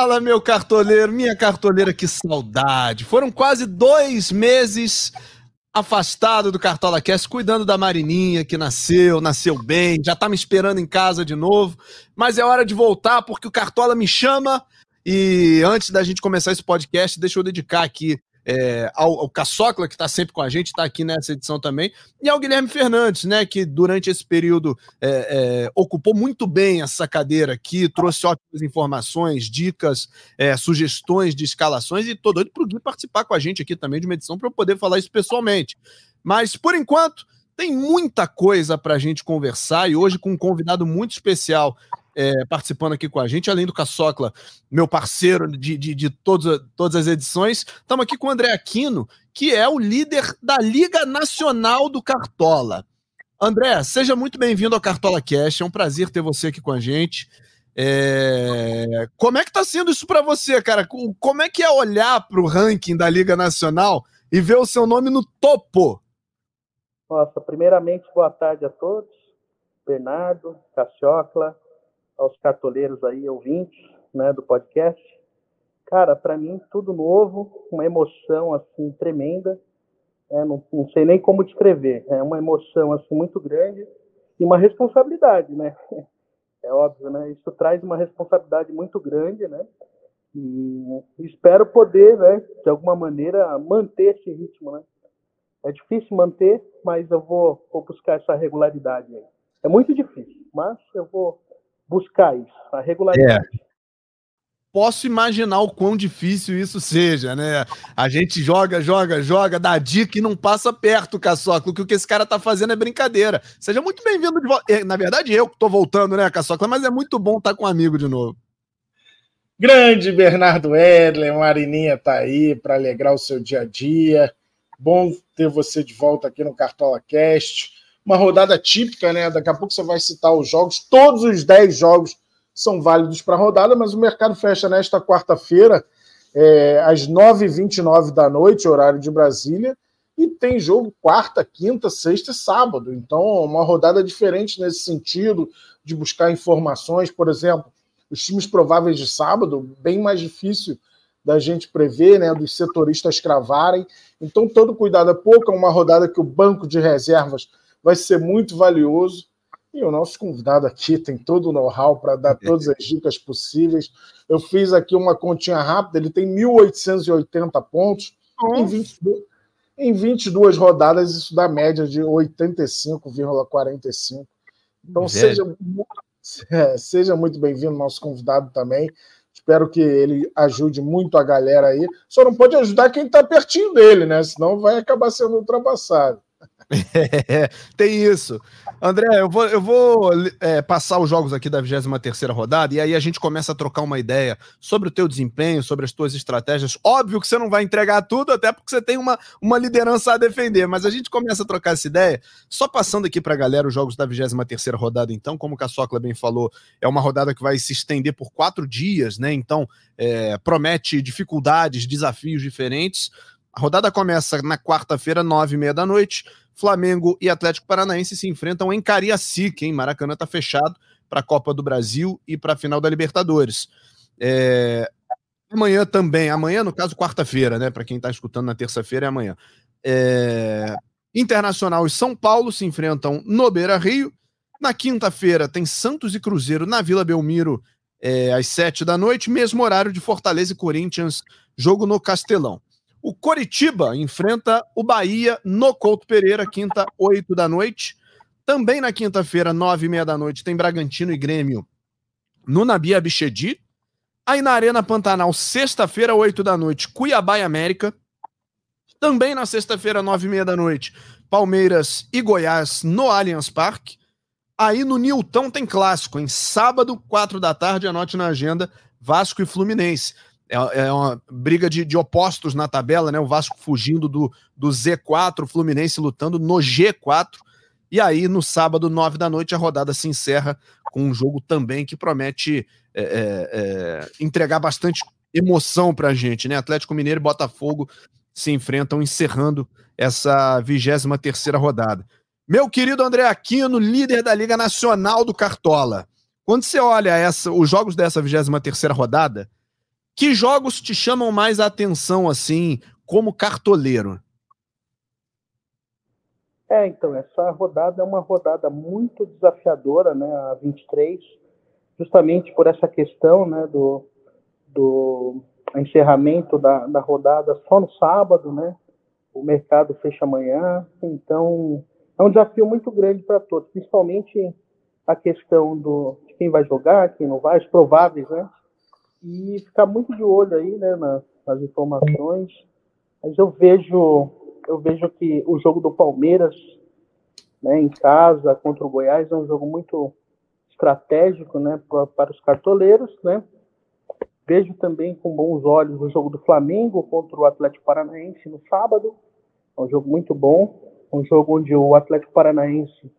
Fala, meu cartoleiro, minha cartoleira, que saudade. Foram quase dois meses afastado do Cartola Cast, cuidando da Marininha, que nasceu, nasceu bem, já tá me esperando em casa de novo. Mas é hora de voltar, porque o Cartola me chama. E antes da gente começar esse podcast, deixa eu dedicar aqui é, ao, ao Caçocla, que está sempre com a gente, está aqui nessa edição também, e ao Guilherme Fernandes, né, que durante esse período é, é, ocupou muito bem essa cadeira aqui, trouxe ótimas informações, dicas, é, sugestões de escalações, e tô doido para o Gui participar com a gente aqui também de uma edição para eu poder falar isso pessoalmente. Mas, por enquanto, tem muita coisa para a gente conversar e hoje com um convidado muito especial é, participando aqui com a gente, além do Caçocla, meu parceiro de, de, de todas, todas as edições. Estamos aqui com o André Aquino, que é o líder da Liga Nacional do Cartola. André, seja muito bem-vindo ao Cartola Cash. É um prazer ter você aqui com a gente. É... Como é que está sendo isso para você, cara? Como é que é olhar para o ranking da Liga Nacional e ver o seu nome no topo? Nossa, primeiramente, boa tarde a todos. Bernardo, Caciocla, aos cartoleiros aí, ouvintes, né, do podcast. Cara, para mim, tudo novo, uma emoção, assim, tremenda. É, não, não, sei nem como descrever. É uma emoção, assim, muito grande e uma responsabilidade, né? É óbvio, né? Isso traz uma responsabilidade muito grande, né? E espero poder, né, de alguma maneira, manter esse ritmo, né? É difícil manter, mas eu vou, vou buscar essa regularidade aí. É muito difícil, mas eu vou buscar isso, a regularidade. É. Posso imaginar o quão difícil isso seja, né? A gente joga, joga, joga, dá dica e não passa perto, Caçocla. O que esse cara tá fazendo é brincadeira. Seja muito bem-vindo de volta. É, na verdade, eu que tô voltando, né, Caçocla? Mas é muito bom estar tá com um amigo de novo. Grande Bernardo Edler, Marininha tá aí para alegrar o seu dia a dia. Bom ter você de volta aqui no Cartola Cast uma rodada típica, né? Daqui a pouco você vai citar os jogos, todos os 10 jogos são válidos para a rodada, mas o mercado fecha nesta quarta-feira, é, às 9h29 da noite, horário de Brasília, e tem jogo quarta, quinta, sexta e sábado. Então, uma rodada diferente nesse sentido, de buscar informações, por exemplo, os times prováveis de sábado, bem mais difícil da gente prever, né, dos setoristas cravarem. Então, todo cuidado é pouco, é uma rodada que o banco de reservas vai ser muito valioso. E o nosso convidado aqui tem todo o know-how para dar todas as dicas possíveis. Eu fiz aqui uma continha rápida, ele tem 1.880 pontos em 22, em 22 rodadas, isso dá média de 85,45. Então, seja, é, seja muito bem-vindo, nosso convidado também. Espero que ele ajude muito a galera aí. Só não pode ajudar quem está pertinho dele, né? Senão vai acabar sendo ultrapassado. Tem isso. André, eu vou, eu vou é, passar os jogos aqui da 23 rodada e aí a gente começa a trocar uma ideia sobre o teu desempenho, sobre as tuas estratégias. Óbvio que você não vai entregar tudo, até porque você tem uma, uma liderança a defender, mas a gente começa a trocar essa ideia. Só passando aqui para a galera os jogos da 23 rodada, então, como o Caçocla bem falou, é uma rodada que vai se estender por quatro dias, né? Então, é, promete dificuldades, desafios diferentes. A rodada começa na quarta-feira, nove e meia da noite. Flamengo e Atlético Paranaense se enfrentam em Cariacica, hein? Maracanã está fechado para a Copa do Brasil e para a final da Libertadores. É... Amanhã também, amanhã, no caso, quarta-feira, né? Para quem está escutando na terça-feira, é amanhã. É... Internacional e São Paulo se enfrentam no Beira Rio. Na quinta-feira tem Santos e Cruzeiro na Vila Belmiro, é, às sete da noite, mesmo horário de Fortaleza e Corinthians, jogo no Castelão. O Coritiba enfrenta o Bahia no Couto Pereira, quinta, oito da noite. Também na quinta-feira, nove e meia da noite, tem Bragantino e Grêmio no Nabi Abichedi. Aí na Arena Pantanal, sexta-feira, oito da noite, Cuiabá e América. Também na sexta-feira, nove e meia da noite, Palmeiras e Goiás no Allianz Parque. Aí no Nilton tem clássico, em sábado, quatro da tarde, anote na agenda, Vasco e Fluminense é, é uma briga de, de, opostos na tabela, né? O Vasco fugindo do, do Z4, o Fluminense lutando no G4. E aí, no sábado, nove da noite, a rodada se encerra com um jogo também que promete é, é, é entregar bastante emoção para a gente, né? Atlético Mineiro e Botafogo se enfrentam, encerrando essa 23 terceira rodada. Meu querido André Aquino, líder da Liga Nacional do Cartola. Quando você olha essa, os jogos dessa 23 terceira rodada, Que jogos te chamam mais a atenção, assim, como cartoleiro? É, então, essa rodada é uma rodada muito desafiadora, né, a 23, justamente por essa questão, né, do, do encerramento da, da rodada só no sábado, né, o mercado fecha amanhã, então é um desafio muito grande para todos, principalmente a questão do, de quem vai jogar, quem não vai, os prováveis, né, e ficar muito de olho aí, né, nas, nas informações, mas eu vejo eu vejo que o jogo do Palmeiras, né, em casa contra o Goiás, é um jogo muito estratégico, né, para, para os cartoleiros, né. Vejo também com bons olhos o jogo do Flamengo contra o Atlético Paranaense no sábado. É um jogo muito bom, um jogo onde o Atlético Paranaense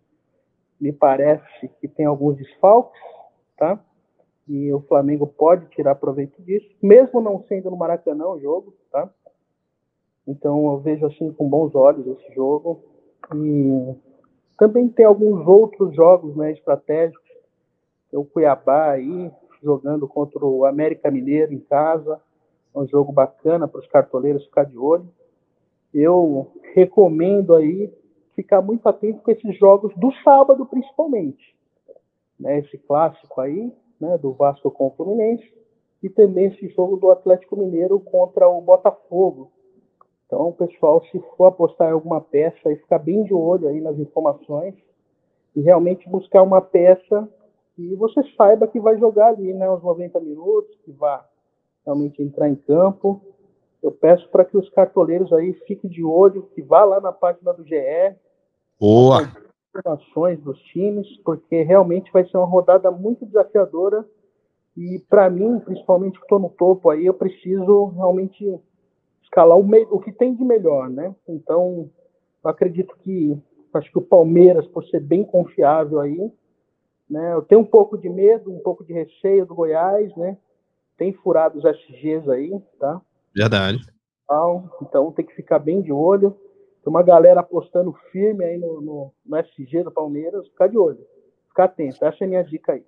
me parece que tem alguns desfalques, tá? E o Flamengo pode tirar proveito disso, mesmo não sendo no Maracanã o jogo, tá? Então eu vejo assim com bons olhos esse jogo. E também tem alguns outros jogos né, estratégicos. O Cuiabá aí jogando contra o América Mineiro em casa. É um jogo bacana para os cartoleiros ficar de olho. Eu recomendo aí ficar muito atento com esses jogos do sábado, principalmente. Né, esse clássico aí, né, do Vasco com o Fluminense, e também esse jogo do Atlético Mineiro contra o Botafogo, então, pessoal, se for apostar em alguma peça, aí ficar bem de olho aí nas informações e realmente buscar uma peça que você saiba que vai jogar ali, né, os 90 minutos, que vai realmente entrar em campo. Eu peço para que os cartoleiros aí fiquem de olho, que vá lá na página do GE. Boa! Informações dos times, porque realmente vai ser uma rodada muito desafiadora. E para mim, principalmente que estou no topo aí, eu preciso realmente escalar o, o que tem de melhor, né? Então, eu acredito que acho que o Palmeiras, por ser bem confiável aí, né? Eu tenho um pouco de medo, um pouco de receio do Goiás, né? Tem furado os SGs aí, tá? Verdade. Então, então tem que ficar bem de olho. Tem uma galera apostando firme aí no, no, no SG do Palmeiras, ficar de olho. Ficar atento. Essa é a minha dica aí.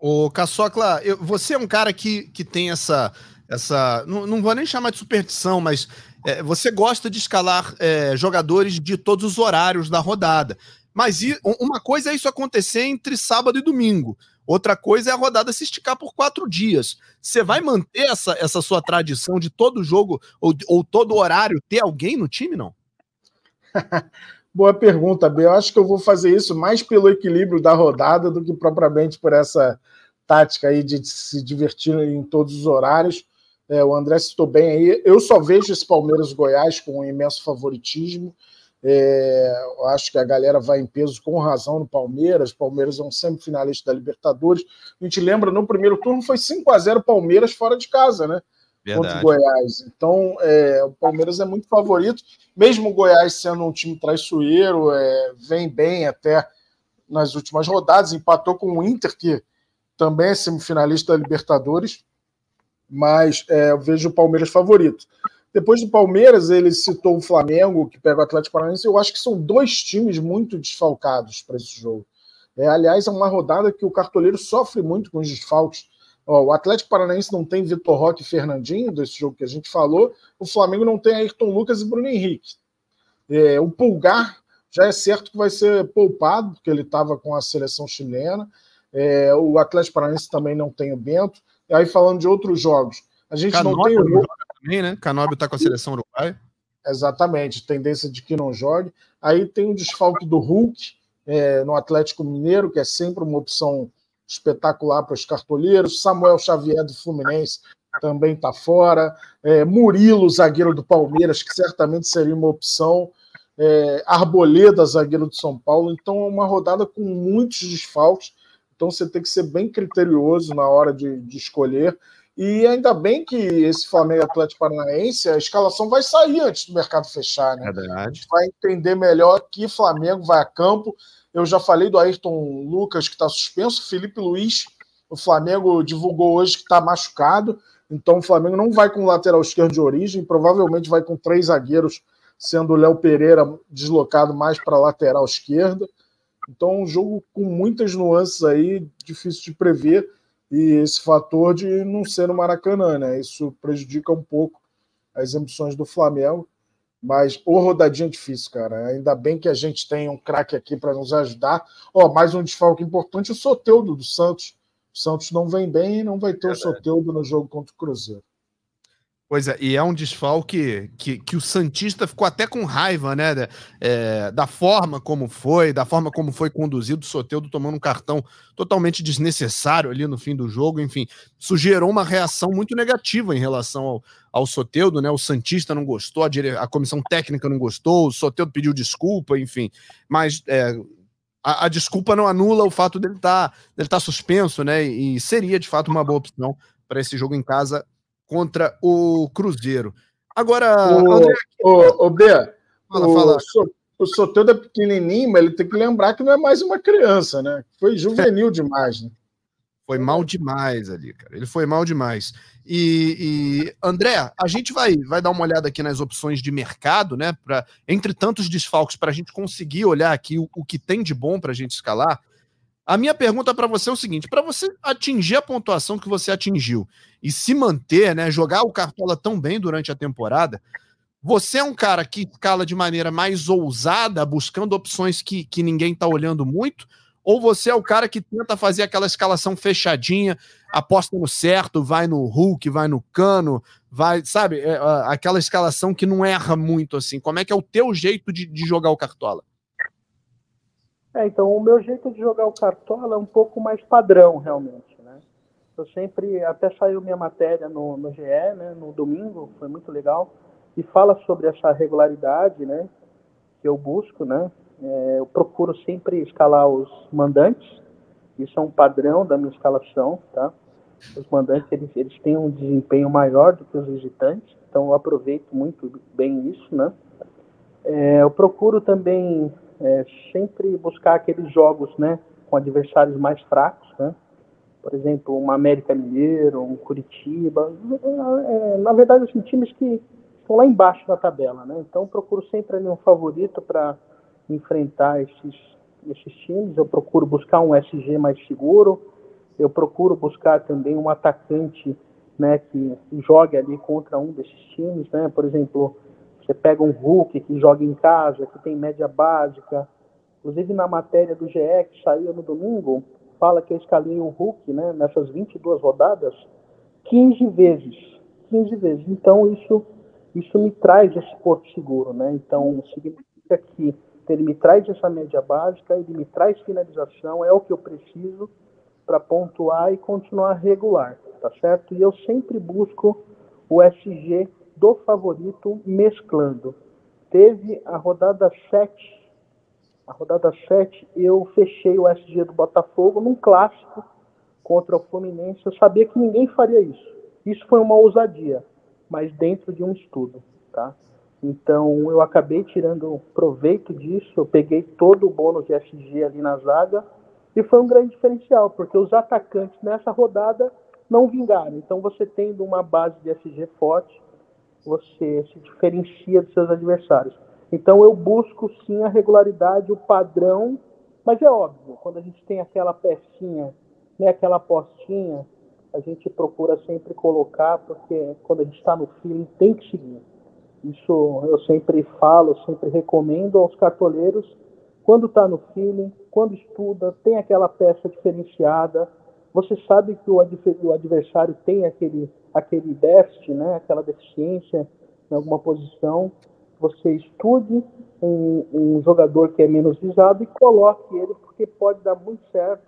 Ô, Caçocla, eu, você é um cara que, que tem essa essa. Não, não vou nem chamar de superstição, mas é, você gosta de escalar é, jogadores de todos os horários da rodada. Mas uma coisa é isso acontecer entre sábado e domingo. Outra coisa é a rodada se esticar por quatro dias. Você vai manter essa, essa sua tradição de todo jogo ou, ou todo horário ter alguém no time, não? Boa pergunta, B. Eu acho que eu vou fazer isso mais pelo equilíbrio da rodada do que propriamente por essa tática aí de se divertir em todos os horários. É, o André citou bem aí. Eu só vejo esse Palmeiras Goiás com um imenso favoritismo. É, acho que a galera vai em peso com razão no Palmeiras. Palmeiras é um semifinalista da Libertadores. A gente lembra, no primeiro turno foi 5 a 0 Palmeiras fora de casa, né? Verdade. Contra o Goiás. Então, é, o Palmeiras é muito favorito, mesmo o Goiás sendo um time traiçoeiro, é, vem bem até nas últimas rodadas, empatou com o Inter, que também é semifinalista da Libertadores mas é, eu vejo o Palmeiras favorito. Depois do Palmeiras, ele citou o Flamengo, que pega o Atlético Paranaense. Eu acho que são dois times muito desfalcados para esse jogo. É, aliás, é uma rodada que o cartoleiro sofre muito com os desfalques. Ó, o Atlético Paranaense não tem Vitor Roque e Fernandinho, desse jogo que a gente falou. O Flamengo não tem Ayrton Lucas e Bruno Henrique. É, o Pulgar já é certo que vai ser poupado, porque ele estava com a seleção chilena. É, o Atlético Paranaense também não tem o Bento. E aí, falando de outros jogos, a gente Canóbio não tem o. Também, né? Canóbio está com a seleção uruguaia. Exatamente, tendência de que não jogue. Aí tem o desfalque do Hulk é, no Atlético Mineiro, que é sempre uma opção espetacular para os cartoleiros. Samuel Xavier do Fluminense também está fora. É, Murilo, zagueiro do Palmeiras, que certamente seria uma opção. É, Arboleda, zagueiro do São Paulo. Então, é uma rodada com muitos desfalques. Então você tem que ser bem criterioso na hora de, de escolher. E ainda bem que esse Flamengo Atlético Paranaense, a escalação vai sair antes do mercado fechar, né? Verdade. Vai entender melhor que Flamengo vai a campo. Eu já falei do Ayrton Lucas, que está suspenso. Felipe Luiz, o Flamengo divulgou hoje que está machucado. Então o Flamengo não vai com lateral esquerdo de origem, provavelmente vai com três zagueiros, sendo o Léo Pereira deslocado mais para a lateral esquerda. Então, um jogo com muitas nuances aí, difícil de prever. e esse fator de não ser no Maracanã, né? Isso prejudica um pouco as ambições do Flamengo. Mas o rodadinha é difícil, cara. Ainda bem que a gente tem um craque aqui para nos ajudar. Ó, mais um desfalque importante: o Soteudo do Santos. O Santos não vem bem e não vai ter é o Soteudo no jogo contra o Cruzeiro. Pois é, e é um desfalque que, que o Santista ficou até com raiva, né? É, da forma como foi, da forma como foi conduzido o Soteudo tomando um cartão totalmente desnecessário ali no fim do jogo, enfim, isso gerou uma reação muito negativa em relação ao, ao Soteudo, né? O Santista não gostou, a, dire... a comissão técnica não gostou, o Soteudo pediu desculpa, enfim, mas é, a, a, desculpa não anula o fato dele estar tá, dele tá suspenso, né? E seria de fato uma boa opção para esse jogo em casa contra o Cruzeiro. Agora, o, André... o, o B, fala, o, fala. o Soteldo é pequenininho, mas ele tem que lembrar que não é mais uma criança, né? Foi juvenil demais, né? Foi mal demais ali, cara. Ele foi mal demais. E, e, André, a gente vai, vai dar uma olhada aqui nas opções de mercado, né? Pra, entre tantos desfalques, para a gente conseguir olhar aqui o, o que tem de bom para a gente escalar. A minha pergunta para você é o seguinte: para você atingir a pontuação que você atingiu e se manter, né, jogar o Cartola tão bem durante a temporada, você é um cara que escala de maneira mais ousada, buscando opções que, que ninguém está olhando muito? Ou você é o cara que tenta fazer aquela escalação fechadinha, aposta no certo, vai no Hulk, vai no Cano, vai, sabe, é, aquela escalação que não erra muito assim? Como é que é o teu jeito de, de jogar o Cartola? É, então, o meu jeito de jogar o Cartola é um pouco mais padrão, realmente. Né? Eu sempre, até saiu minha matéria no, no GE, né, no domingo, foi muito legal, e fala sobre essa regularidade né, que eu busco. Né? É, eu procuro sempre escalar os mandantes, isso é um padrão da minha escalação. Tá? Os mandantes eles, eles têm um desempenho maior do que os visitantes, então eu aproveito muito bem isso. Né? É, eu procuro também é, sempre buscar aqueles jogos, né, com adversários mais fracos, né? Por exemplo, um América Mineiro, um Curitiba, é, na verdade, assim, times que estão lá embaixo da tabela, né? Então, procuro sempre ali um favorito para enfrentar esses, esses times. Eu procuro buscar um SG mais seguro. Eu procuro buscar também um atacante, né, que jogue ali contra um desses times, né? Por exemplo, você pega um Hulk que joga em casa, que tem média básica. Inclusive na matéria do GE que saiu no domingo, fala que eu escalei o Hulk né, nessas 22 rodadas 15 vezes. 15 vezes. Então isso, isso me traz esse porto seguro. Né? Então significa que ele me traz essa média básica, ele me traz finalização, é o que eu preciso para pontuar e continuar regular, tá certo? E eu sempre busco o SG do favorito mesclando. Teve a rodada 7, a rodada 7 eu fechei o SG do Botafogo num clássico contra o Fluminense. Eu sabia que ninguém faria isso. Isso foi uma ousadia, mas dentro de um estudo, tá? Então eu acabei tirando proveito disso, eu peguei todo o bônus de SG ali na zaga e foi um grande diferencial, porque os atacantes nessa rodada não vingaram. Então você tendo uma base de SG forte, você se diferencia dos seus adversários. Então eu busco sim a regularidade, o padrão, mas é óbvio, quando a gente tem aquela pecinha, né, aquela apostinha, a gente procura sempre colocar, porque quando a gente está no feeling tem que seguir. Isso eu sempre falo, sempre recomendo aos cartoleiros, quando está no feeling, quando estuda, tem aquela peça diferenciada, você sabe que o adversário tem aquele aquele déficit, né, aquela deficiência em alguma posição, você estude um, um, jogador que é menos visado e coloque ele, porque pode dar muito certo.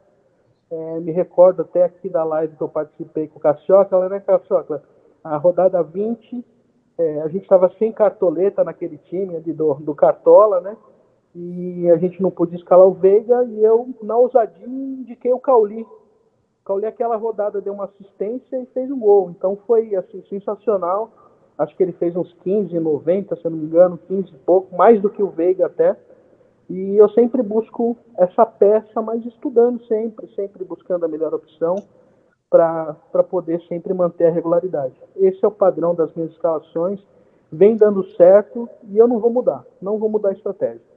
É, me recordo até aqui da live que eu participei com o Cassiocla, né, Cassiocla? A rodada 20, é, a gente estava sem cartoleta naquele time ali do, do Cartola, né? E a gente não podia escalar o Veiga e eu, na ousadia, indiquei o Cauli Cauli aquela rodada deu uma assistência e fez um gol. Então foi assim sensacional. Acho que ele fez uns 15, 90, se eu não me engano, 15 e pouco, mais do que o Veiga até. E eu sempre busco essa peça, mas estudando sempre, sempre buscando a melhor opção para poder sempre manter a regularidade. Esse é o padrão das minhas escalações. Vem dando certo e eu não vou mudar. Não vou mudar a estratégia.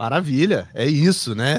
Maravilha, é isso, né?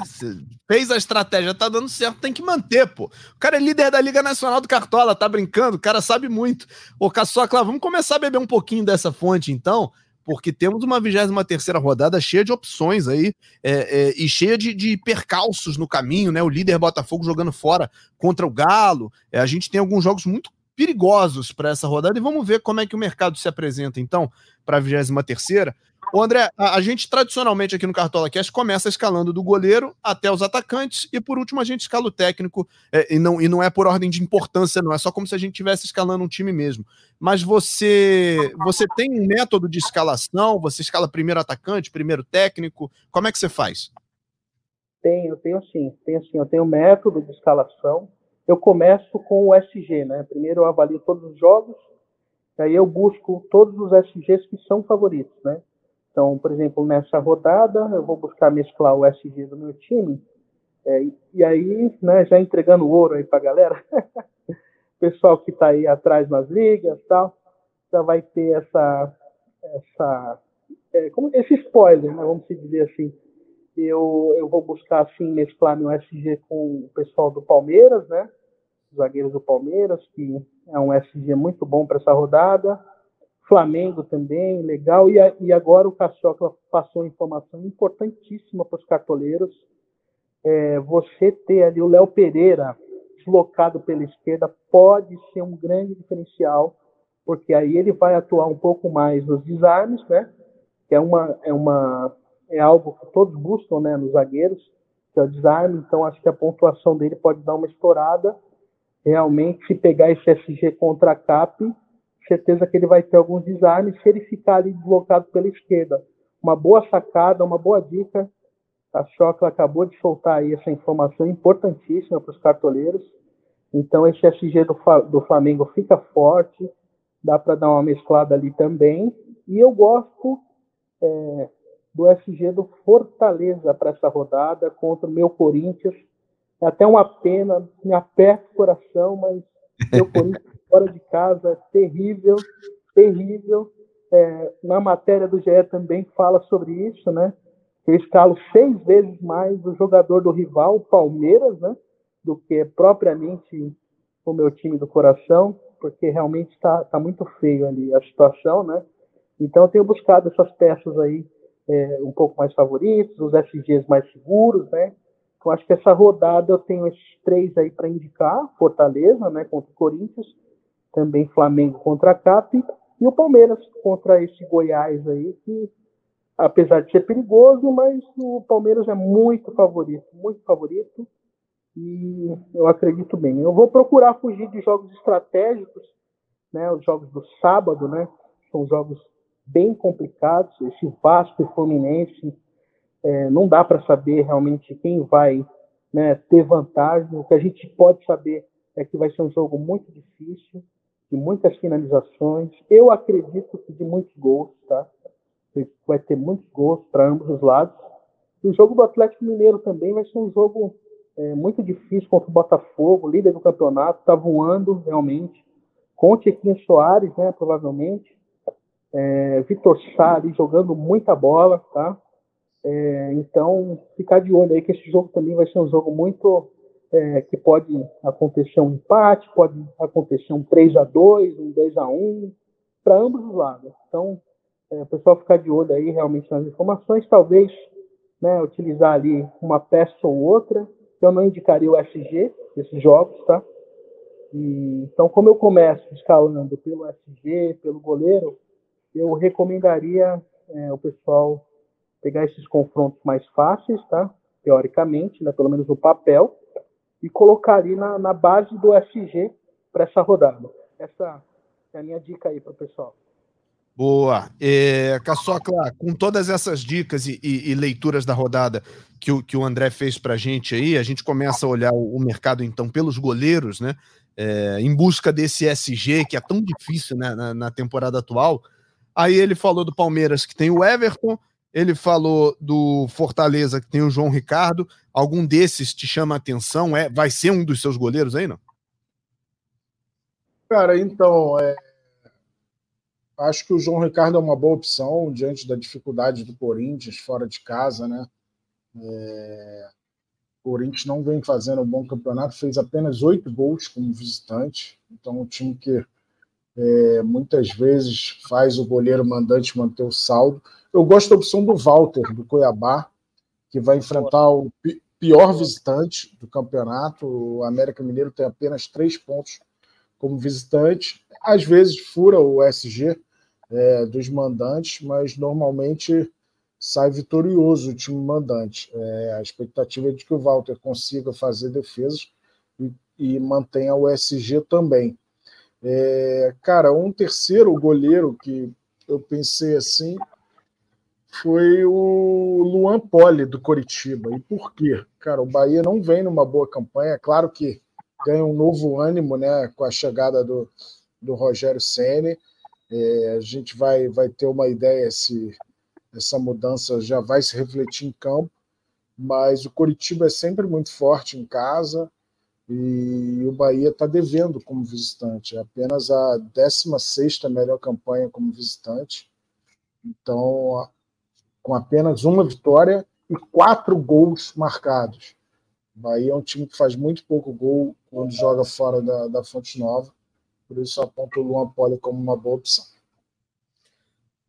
fez a estratégia, tá dando certo, tem que manter, pô. O cara é líder da Liga Nacional do Cartola, tá brincando, o cara sabe muito. Ô, Caçocla, vamos começar a beber um pouquinho dessa fonte, então, porque temos uma 23 terceira rodada cheia de opções aí é, é, e cheia de, de, percalços no caminho, né? O líder Botafogo jogando fora contra o Galo. É, a gente tem alguns jogos muito perigosos para essa rodada e vamos ver como é que o mercado se apresenta, então, para a 23 terceira. Ô André, a, a, gente tradicionalmente aqui no Cartola Cast começa escalando do goleiro até os atacantes e por último a gente escala o técnico é, e, não, e não é por ordem de importância, não é só como se a gente estivesse escalando um time mesmo. Mas você você tem um método de escalação? Você escala primeiro atacante, primeiro técnico? Como é que você faz? Tenho, tenho sim, tenho sim. Eu tenho um método de escalação. Eu começo com o SG, né? Primeiro eu avalio todos os jogos, aí eu busco todos os SGs que são favoritos, né? Então, por exemplo, nessa rodada, eu vou buscar mesclar o SG do meu time, é, e aí, né, já entregando ouro aí para a galera, pessoal que está aí atrás nas ligas tal, já vai ter essa, essa é, como esse spoiler, né, vamos dizer assim. Eu, eu vou buscar, assim, mesclar meu SG com o pessoal do Palmeiras, né, zagueiros do Palmeiras, que é um SG muito bom para essa rodada, Flamengo também, legal. E, e agora o Caçocla passou informação importantíssima para os cartoleiros. É, você ter ali o Léo Pereira deslocado pela esquerda pode ser um grande diferencial, porque aí ele vai atuar um pouco mais nos desarmes, né? Que é uma é uma é algo que todos buscam, né, nos zagueiros, que é o desarme. Então acho que a pontuação dele pode dar uma estourada. Realmente, se pegar esse SG contra a CAP, certeza que ele vai ter alguns desarmes se ele ficar ali deslocado pela esquerda. Uma boa sacada, uma boa dica. A Chocla acabou de soltar aí essa informação importantíssima para os cartoleiros. Então, esse SG do, do Flamengo fica forte, dá para dar uma mesclada ali também. E eu gosto é, do SG do Fortaleza para essa rodada contra o meu Corinthians. É até uma pena, me aperta o coração, mas meu Corinthians fora de casa, terrível, terrível. É, na matéria do GE também fala sobre isso, né? Eu escalo seis vezes mais o jogador do rival, Palmeiras, né? Do que propriamente o meu time do coração, porque realmente está tá muito feio ali a situação, né? Então eu tenho buscado essas peças aí é, um pouco mais favoritas, os SGs mais seguros, né? Então acho que essa rodada eu tenho esses três aí para indicar, Fortaleza, né, contra o Corinthians, também Flamengo contra a CAP e o Palmeiras contra esse Goiás aí, que apesar de ser perigoso, mas o Palmeiras é muito favorito, muito favorito, e eu acredito bem. Eu vou procurar fugir de jogos estratégicos, né, os jogos do sábado, né, são jogos bem complicados, esse Vasco e Fluminense, é, não dá para saber realmente quem vai né, ter vantagem, o que a gente pode saber é que vai ser um jogo muito difícil, de muitas finalizações. Eu acredito que de muitos gols, tá? Vai ter muitos gols para ambos os lados. E o jogo do Atlético Mineiro também vai ser um jogo é, muito difícil contra o Botafogo, líder do campeonato, está voando realmente. Com o Tiquinho Soares, né, provavelmente. É, Vitor Sá ali jogando muita bola, tá? É, então, ficar de olho aí que esse jogo também vai ser um jogo muito é, que pode acontecer um empate, pode acontecer um 3 a 2 um 2 a 1 para ambos os lados. Então, é, o pessoal ficar de olho aí realmente nas informações, talvez né, utilizar ali uma peça ou outra. Eu não indicaria o SG desses jogos, tá? E, então, como eu começo escalando pelo SG, pelo goleiro, eu recomendaria é, o pessoal pegar esses confrontos mais fáceis, tá? Teoricamente, né, pelo menos no papel, e colocar ali na, na base do SG para essa rodada. Essa é a minha dica aí para o pessoal. Boa. É, Caçocla, com todas essas dicas e, e, e, leituras da rodada que o, que o André fez para a gente aí, a gente começa a olhar o, o mercado, então, pelos goleiros, né? É, em busca desse SG, que é tão difícil né, na, na temporada atual. Aí ele falou do Palmeiras, que tem o Everton, ele falou do Fortaleza, que tem o João Ricardo. Algum desses te chama a atenção? É, vai ser um dos seus goleiros aí, não? Cara, então, é... acho que o João Ricardo é uma boa opção diante da dificuldade do Corinthians fora de casa, né? É... O Corinthians não vem fazendo um bom campeonato, fez apenas oito gols como visitante. Então, um time que é, muitas vezes faz o goleiro mandante manter o saldo. Eu gosto da opção do Walter, do Cuiabá, que vai enfrentar o pior visitante do campeonato. O América Mineiro tem apenas três pontos como visitante. Às vezes fura o SG é, dos mandantes, mas normalmente sai vitorioso o time mandante. É, a expectativa é de que o Walter consiga fazer defesas e, e mantenha o SG também. É, cara, um terceiro goleiro que eu pensei assim foi o Luan Poli, do Coritiba. E por quê? Cara, o Bahia não vem numa boa campanha. Claro que ganha um novo ânimo né, com a chegada do, do Rogério Ceni. É, a gente vai, vai ter uma ideia se essa mudança já vai se refletir em campo, mas o Coritiba é sempre muito forte em casa e o Bahia está devendo como visitante. É apenas a 16 melhor campanha como visitante. Então, com apenas uma vitória e quatro gols marcados. O Bahia é um time que faz muito pouco gol quando joga fora da, da Fonte Nova. Por isso, aponto o Luan Poli como uma boa opção.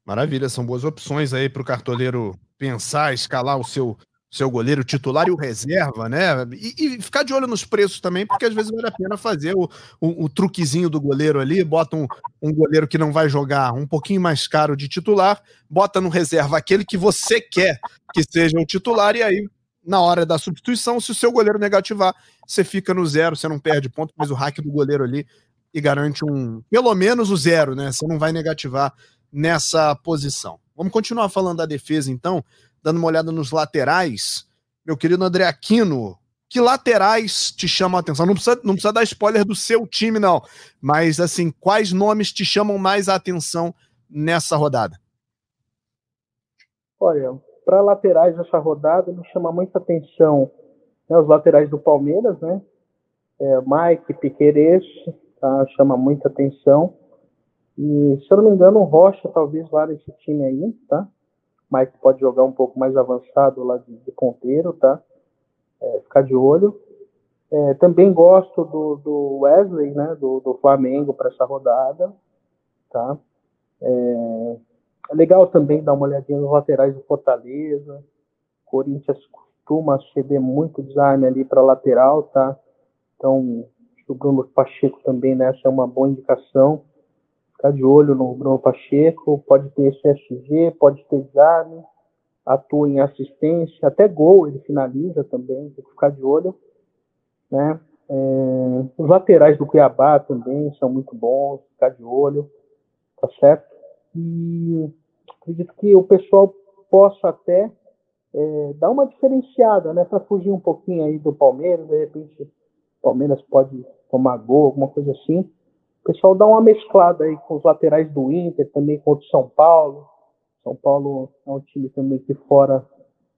Maravilha, são boas opções aí para o cartoleiro pensar, escalar o seu seu goleiro titular e o reserva, né? E, e, ficar de olho nos preços também, porque às vezes vale a pena fazer o, o, o truquezinho do goleiro ali, bota um, um, goleiro que não vai jogar um pouquinho mais caro de titular, bota no reserva aquele que você quer que seja o titular, e aí, na hora da substituição, se o seu goleiro negativar, você fica no zero, você não perde ponto, mas o hack do goleiro ali e garante um, pelo menos o zero, né? Você não vai negativar nessa posição. Vamos continuar falando da defesa, então dando uma olhada nos laterais, meu querido André Aquino, que laterais te chamam a atenção? Não precisa, não precisa dar spoiler do seu time, não. Mas, assim, quais nomes te chamam mais a atenção nessa rodada? Olha, para laterais dessa rodada, me chama muita atenção né, os laterais do Palmeiras, né? É, Mike, Piqueires, tá? chama muita atenção. E, se eu não me engano, o Rocha talvez vá nesse time aí, tá? Mike pode jogar um pouco mais avançado lá de, de ponteiro, tá? É, ficar de olho. É, também gosto do, do, Wesley, né? Do, do Flamengo para essa rodada, tá? É, é, legal também dar uma olhadinha nos laterais do Fortaleza. Corinthians costuma ceder muito design ali para lateral, tá? Então, o Bruno Pacheco também nessa é uma boa indicação ficar de olho no Bruno Pacheco, pode ter SSG, pode ter exame, atua em assistência, até gol ele finaliza também, tem que ficar de olho. Né? É, os laterais do Cuiabá também são muito bons, ficar de olho, tá certo? E acredito que o pessoal possa até é, dar uma diferenciada, né, para fugir um pouquinho aí do Palmeiras, de repente o Palmeiras pode tomar gol, alguma coisa assim o pessoal dá uma mesclada aí com os laterais do Inter, também contra o São Paulo. São Paulo é um time também que fora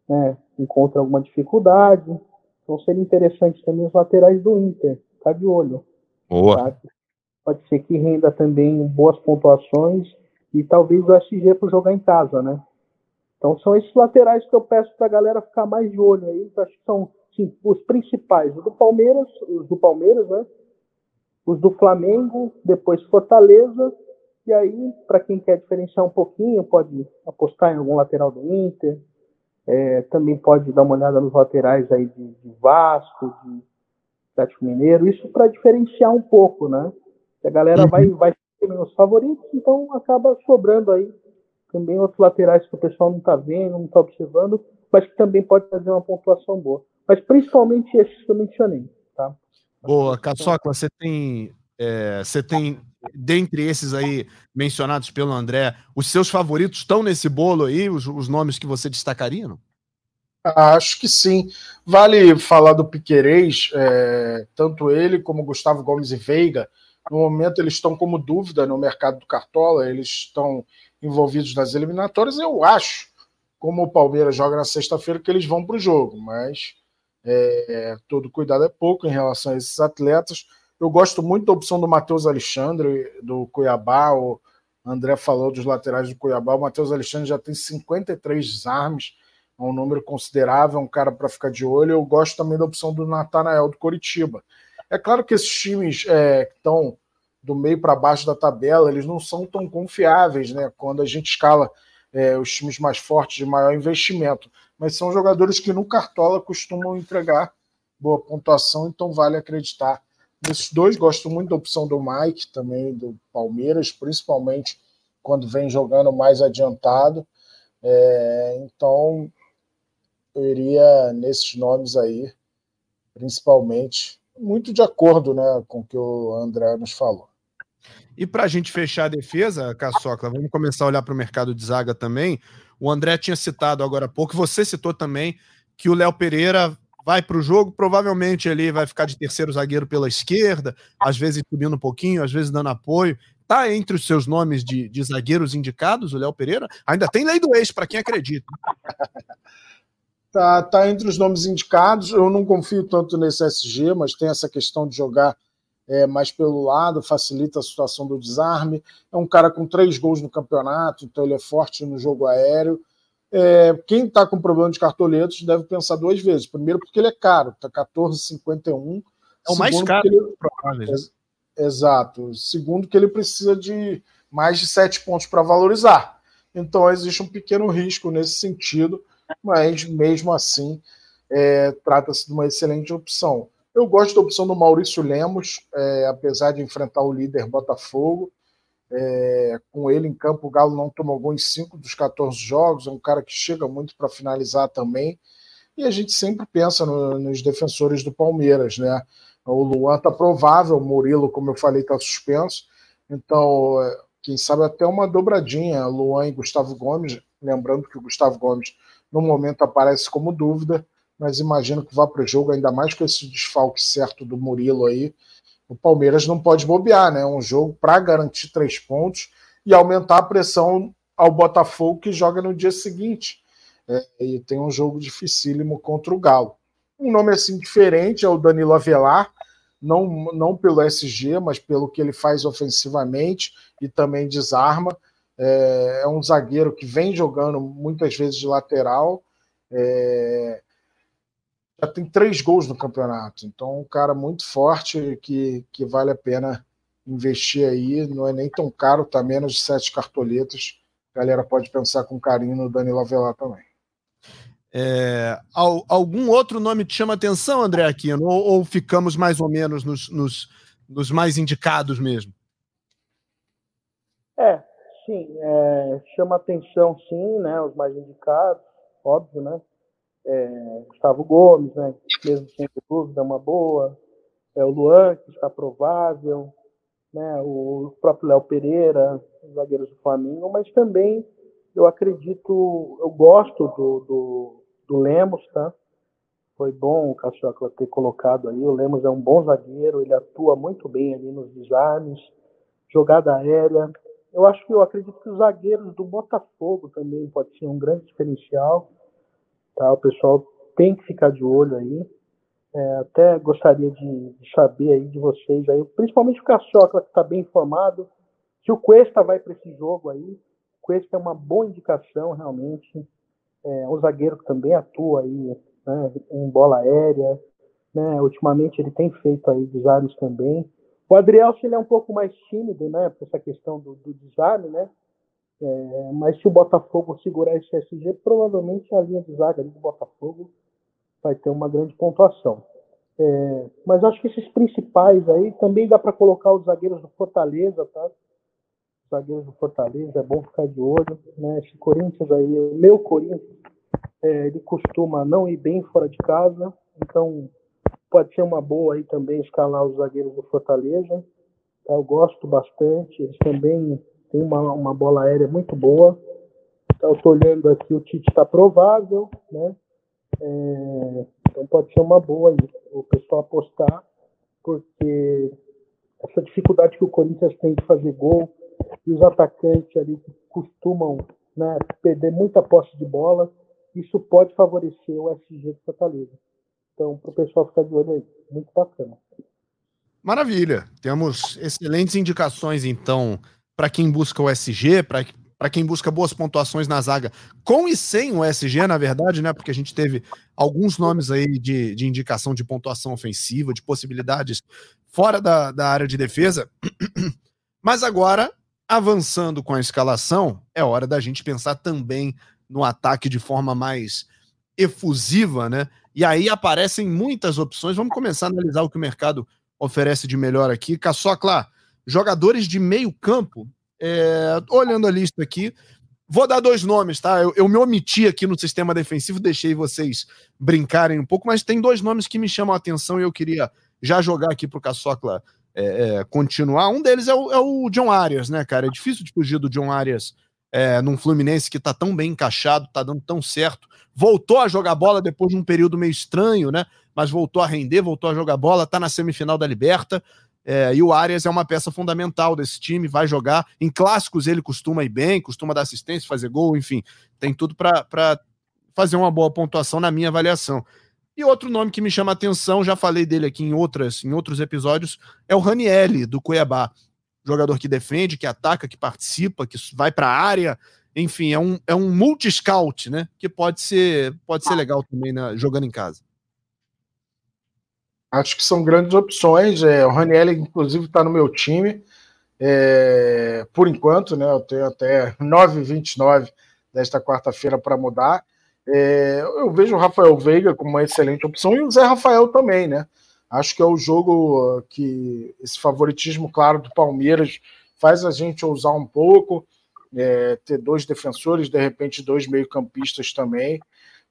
né, encontra alguma dificuldade. Então seria interessante também os laterais do Inter. Tá de olho. Boa. Tá? Pode ser que renda também boas pontuações e talvez o SG para jogar em casa, né? Então são esses laterais que eu peço para a galera ficar mais de olho aí. Acho que são sim, os principais. O do Palmeiras, os do Palmeiras, né? Os do Flamengo, depois Fortaleza, e aí, para quem quer diferenciar um pouquinho, pode apostar em algum lateral do Inter, é, também pode dar uma olhada nos laterais aí de, de Vasco, de Atlético Mineiro, isso para diferenciar um pouco, né? A galera uhum. vai, vai ter os favoritos, então acaba sobrando aí também outros laterais que o pessoal não está vendo, não está observando, mas que também pode fazer uma pontuação boa. Mas principalmente esses que eu mencionei? Boa, Caçocla, você tem, é, você tem, dentre esses aí mencionados pelo André, os seus favoritos estão nesse bolo aí, os, os nomes que você destacaria? Não? Acho que sim. Vale falar do Piquerez, é, tanto ele como Gustavo Gomes e Veiga. No momento, eles estão como dúvida no mercado do Cartola, eles estão envolvidos nas eliminatórias. Eu acho, como o Palmeiras joga na sexta-feira, que eles vão para o jogo, mas é, todo cuidado é pouco em relação a esses atletas. Eu gosto muito da opção do Matheus Alexandre, do Cuiabá. O André falou dos laterais do Cuiabá. O Matheus Alexandre já tem 53 desarmes, é um número considerável, um cara para ficar de olho. Eu gosto também da opção do Natanael do Coritiba. É claro que esses times é, que estão do meio para baixo da tabela, eles não são tão confiáveis, né? Quando a gente escala é, os times mais fortes de maior investimento. Mas são jogadores que no Cartola costumam entregar boa pontuação, então vale acreditar. Nesses dois, gosto muito da opção do Mike, também do Palmeiras, principalmente quando vem jogando mais adiantado. É, então, eu iria nesses nomes aí, principalmente, muito de acordo né, com o que o André nos falou. E para a gente fechar a defesa, Caçocla, vamos começar a olhar para o mercado de zaga também. O André tinha citado agora há pouco, você citou também, que o Léo Pereira vai para o jogo, provavelmente ele vai ficar de terceiro zagueiro pela esquerda, às vezes subindo um pouquinho, às vezes dando apoio. Tá entre os seus nomes de, de zagueiros indicados, o Léo Pereira? Ainda tem lei do ex, para quem acredita. tá, tá entre os nomes indicados. Eu não confio tanto nesse SG, mas tem essa questão de jogar é, mais pelo lado, facilita a situação do desarme. É um cara com três gols no campeonato, então ele é forte no jogo aéreo. É, quem está com problema de cartoletos deve pensar duas vezes. Primeiro, porque ele é caro, está 14,51. É o mais caro. Ele... Exato. Segundo, que ele precisa de mais de sete pontos para valorizar. Então, existe um pequeno risco nesse sentido, mas mesmo assim, é, trata-se de uma excelente opção. Eu gosto da opção do Maurício Lemos, é, apesar de enfrentar o líder Botafogo. É, com ele em campo, o Galo não tomou gol em 5 dos 14 jogos, é um cara que chega muito para finalizar também. E a gente sempre pensa no, nos defensores do Palmeiras, né? O Luan está provável, o Murilo, como eu falei, está suspenso. Então, é, quem sabe até uma dobradinha, Luan e Gustavo Gomes. Lembrando que o Gustavo Gomes, no momento, aparece como dúvida, mas imagino que vá para o jogo, ainda mais com esse desfalque certo do Murilo aí o Palmeiras não pode bobear, né? Um jogo para garantir três pontos e aumentar a pressão ao Botafogo que joga no dia seguinte. É, e tem um jogo dificílimo contra o Galo. Um nome assim diferente é o Danilo Avelar, não, não pelo SG, mas pelo que ele faz ofensivamente e também desarma. É, é um zagueiro que vem jogando muitas vezes de lateral. É, já tem três gols no campeonato. Então, um cara muito forte que, que vale a pena investir aí. Não é nem tão caro, tá menos de sete cartoletas. A galera pode pensar com carinho no Danilo Avelar também. É, algum outro nome te chama atenção, André Aquino? Ou, ou ficamos mais ou menos nos, nos, nos, mais indicados mesmo? É, sim, é, chama atenção sim, né? Os mais indicados, óbvio, né? É, Gustavo Gomes, né, mesmo sem dúvida, é uma boa, é, o Luan, que está provável, né, o próprio Léo Pereira, os zagueiros do Flamengo, mas também eu acredito, eu gosto do, do, do Lemos, tá? Foi bom o Cachoca ter colocado aí. O Lemos é um bom zagueiro, ele atua muito bem ali nos desarmes, jogada aérea. Eu acho que eu acredito que os zagueiros do Botafogo também pode ser um grande diferencial. Tá? O pessoal tem que ficar de olho aí. É, até gostaria de, de, saber aí de vocês aí, principalmente o Caçocla, que está bem informado, se o Cuesta vai para esse jogo aí. O Cuesta é uma boa indicação, realmente. É, o zagueiro que também atua aí né, em bola aérea. Né, ultimamente ele tem feito aí desarmes também. O Adriel, se ele é um pouco mais tímido, né, por essa questão do, do desarme, né, é, mas se o Botafogo segurar esse SG, provavelmente a linha de zaga do Botafogo vai ter uma grande pontuação. É, mas acho que esses principais aí também dá para colocar os zagueiros do Fortaleza, tá? Os zagueiros do Fortaleza, é bom ficar de olho. Né? Esse Corinthians aí, o meu Corinthians, é, ele costuma não ir bem fora de casa, então pode ser uma boa aí também escalar os zagueiros do Fortaleza. Tá? Eu gosto bastante, eles também tem uma, uma bola aérea muito boa. Então, eu estou olhando aqui, o Tite está provável, né? É, então pode ser uma boa aí, o pessoal apostar, porque essa dificuldade que o Corinthians tem de fazer gol e os atacantes ali que costumam né, perder muita posse de bola, isso pode favorecer o SG do Fortaleza. Então, para o pessoal ficar de olho aí, muito bacana. Maravilha. Temos excelentes indicações, então, para quem busca o SG, para quem busca boas pontuações na zaga, com e sem o SG, na verdade, né? Porque a gente teve alguns nomes aí de, de indicação de pontuação ofensiva, de possibilidades fora da, da área de defesa. Mas agora, avançando com a escalação, é hora da gente pensar também no ataque de forma mais efusiva, né? E aí aparecem muitas opções. Vamos começar a analisar o que o mercado oferece de melhor aqui. Caçocla, jogadores de meio campo é, olhando a lista aqui, vou dar dois nomes, tá? Eu, eu, me omiti aqui no sistema defensivo, deixei vocês brincarem um pouco, mas tem dois nomes que me chamam a atenção e eu queria já jogar aqui pro Caçocla é, é, continuar. Um deles é o, é o, John Arias, né, cara? É difícil de fugir do John Arias é, num Fluminense que tá tão bem encaixado, tá dando tão certo. Voltou a jogar bola depois de um período meio estranho, né? Mas voltou a render, voltou a jogar bola, tá na semifinal da Liberta. É, e o Arias é uma peça fundamental desse time, vai jogar. Em clássicos ele costuma ir bem, costuma dar assistência, fazer gol, enfim, tem tudo para fazer uma boa pontuação na minha avaliação. E outro nome que me chama a atenção, já falei dele aqui em, outras, em outros episódios, é o Ranielli, do Cuiabá. Jogador que defende, que ataca, que participa, que vai para a área. Enfim, é um, é um multi-scout, né? Que pode ser, pode ser legal também né, jogando em casa. Acho que são grandes opções. É, o Raniel, inclusive, está no meu time. É, por enquanto, né? Eu tenho até 9h29 desta quarta-feira para mudar. É, eu vejo o Rafael Veiga como uma excelente opção e o Zé Rafael também, né? Acho que é o jogo que esse favoritismo claro do Palmeiras faz a gente ousar um pouco, é, ter dois defensores, de repente dois meio-campistas também.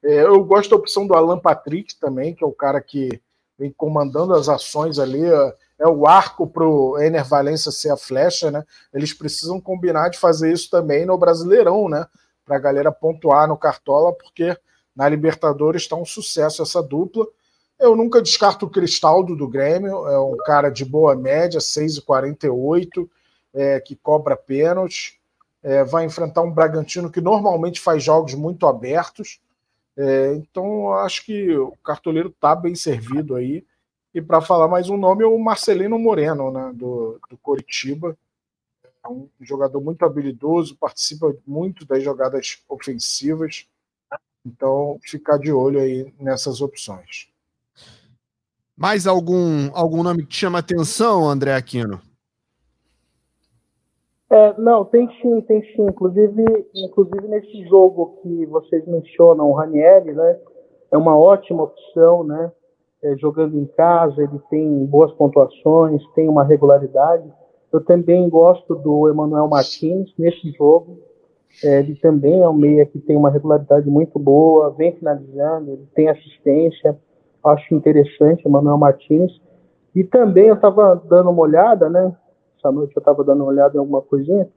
É, eu gosto da opção do Alan Patrick também, que é o cara que vem comandando as ações ali. É, é o arco para o Ener Valência ser a flecha, né? Eles precisam combinar de fazer isso também no Brasileirão, né? Para a galera pontuar no Cartola, porque na Libertadores está um sucesso essa dupla. Eu nunca descarto o Cristaldo do Grêmio, é um cara de boa média, 6,48, é, que cobra pênalti. É, vai enfrentar um Bragantino que normalmente faz jogos muito abertos. É, então, acho que o cartoleiro está bem servido aí. E para falar mais um nome, é o Marcelino Moreno, né, do, do Coritiba. É um jogador muito habilidoso, participa muito das jogadas ofensivas. Então, ficar de olho aí nessas opções. Mais algum, algum nome que chama atenção, André Aquino? É, não, tem sim, tem sim. Inclusive, inclusive nesse jogo que vocês mencionam, o Ranieri, né? É uma ótima opção, né? É, jogando em casa, ele tem boas pontuações, tem uma regularidade. Eu também gosto do Emanuel Martins nesse jogo. É, ele também é um meia que tem uma regularidade muito boa, vem finalizando, ele tem assistência. Acho interessante, Emanuel Martins. E também eu estava dando uma olhada, né? Essa noite eu estava dando uma olhada em alguma coisinha.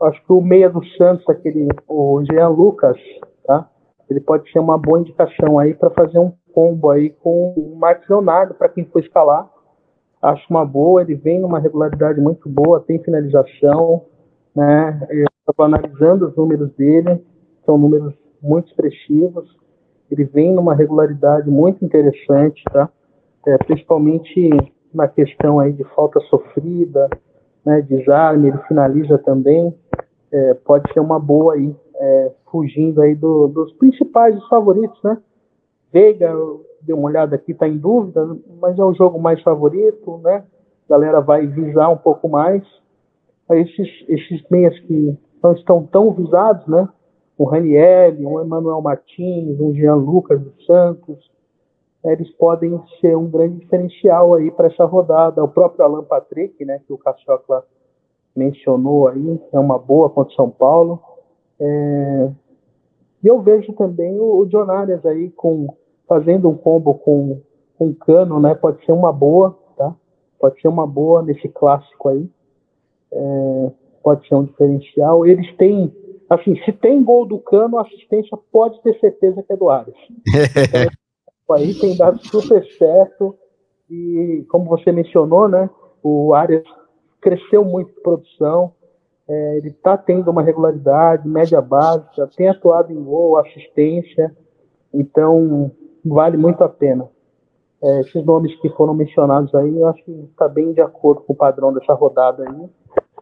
Acho que o meia do Santos, aquele, o Jean Lucas, tá? Ele pode ser uma boa indicação aí para fazer um combo aí com o Marcos Leonardo, para quem for escalar. Acho uma boa, ele vem numa regularidade muito boa, tem finalização, né? Eu estava analisando os números dele, são números muito expressivos. Ele vem numa regularidade muito interessante, tá? É, principalmente na questão aí de falta sofrida, né, desarme, ele finaliza também, é, pode ser uma boa aí, é, fugindo aí do, dos principais, dos favoritos, né? Veiga, deu uma olhada aqui, está em dúvida, mas é o jogo mais favorito, né? A galera vai visar um pouco mais. Esses, esses meias que não estão tão visados, né? Um Raniel, um Emanuel Martins, um Jean Lucas dos Santos, eles podem ser um grande diferencial aí para essa rodada. O próprio Alan Patrick, né, que o Cassiocla mencionou aí, é uma boa contra o São Paulo. É... E eu vejo também o, o aí com, fazendo um combo com, com Cano, né, pode ser uma boa, tá? Pode ser uma boa nesse clássico aí. É... Pode ser um diferencial. Eles têm, assim, se tem gol do Cano, a assistência pode ter certeza que é do Arias. aí tem dado super certo e, como você mencionou, né, o Arias cresceu muito de produção, é, ele está tendo uma regularidade, média básica, tem atuado em gol, assistência, então vale muito a pena. É, esses nomes que foram mencionados aí, eu acho que está bem de acordo com o padrão dessa rodada aí.